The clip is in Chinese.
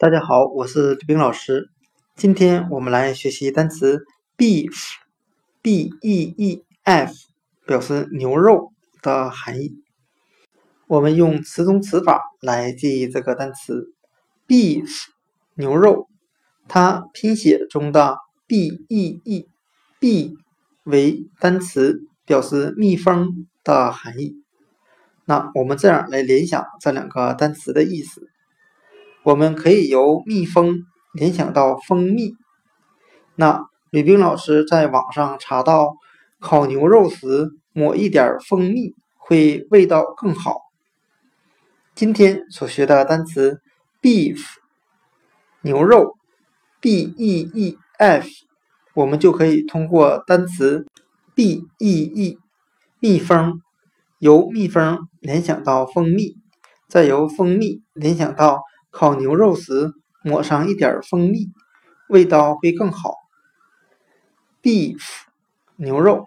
大家好，我是李冰老师。今天我们来学习单词 beef，b e e f，表示牛肉的含义。我们用词中词法来记忆这个单词 beef，牛肉。它拼写中的 b e e，b 为单词，表示蜜蜂的含义。那我们这样来联想这两个单词的意思。我们可以由蜜蜂联想到蜂蜜。那吕冰老师在网上查到，烤牛肉时抹一点蜂蜜会味道更好。今天所学的单词 beef 牛肉 b e e f，我们就可以通过单词 b e e 蜜蜂，由蜜蜂联想到蜂蜜，再由蜂蜜联想到。烤牛肉时抹上一点蜂蜜，味道会更好。Beef，牛肉。